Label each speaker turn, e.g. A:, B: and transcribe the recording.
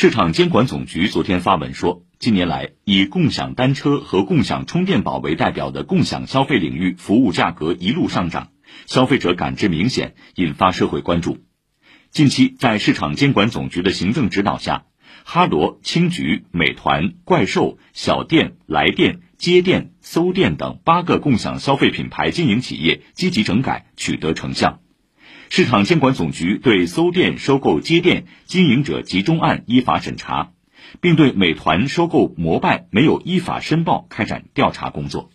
A: 市场监管总局昨天发文说，近年来以共享单车和共享充电宝为代表的共享消费领域服务价格一路上涨，消费者感知明显，引发社会关注。近期，在市场监管总局的行政指导下，哈罗、青桔、美团、怪兽、小店、来电、接电、搜店等八个共享消费品牌经营企业积极整改，取得成效。市场监管总局对搜店收购街店经营者集中案依法审查，并对美团收购摩拜没有依法申报开展调查工作。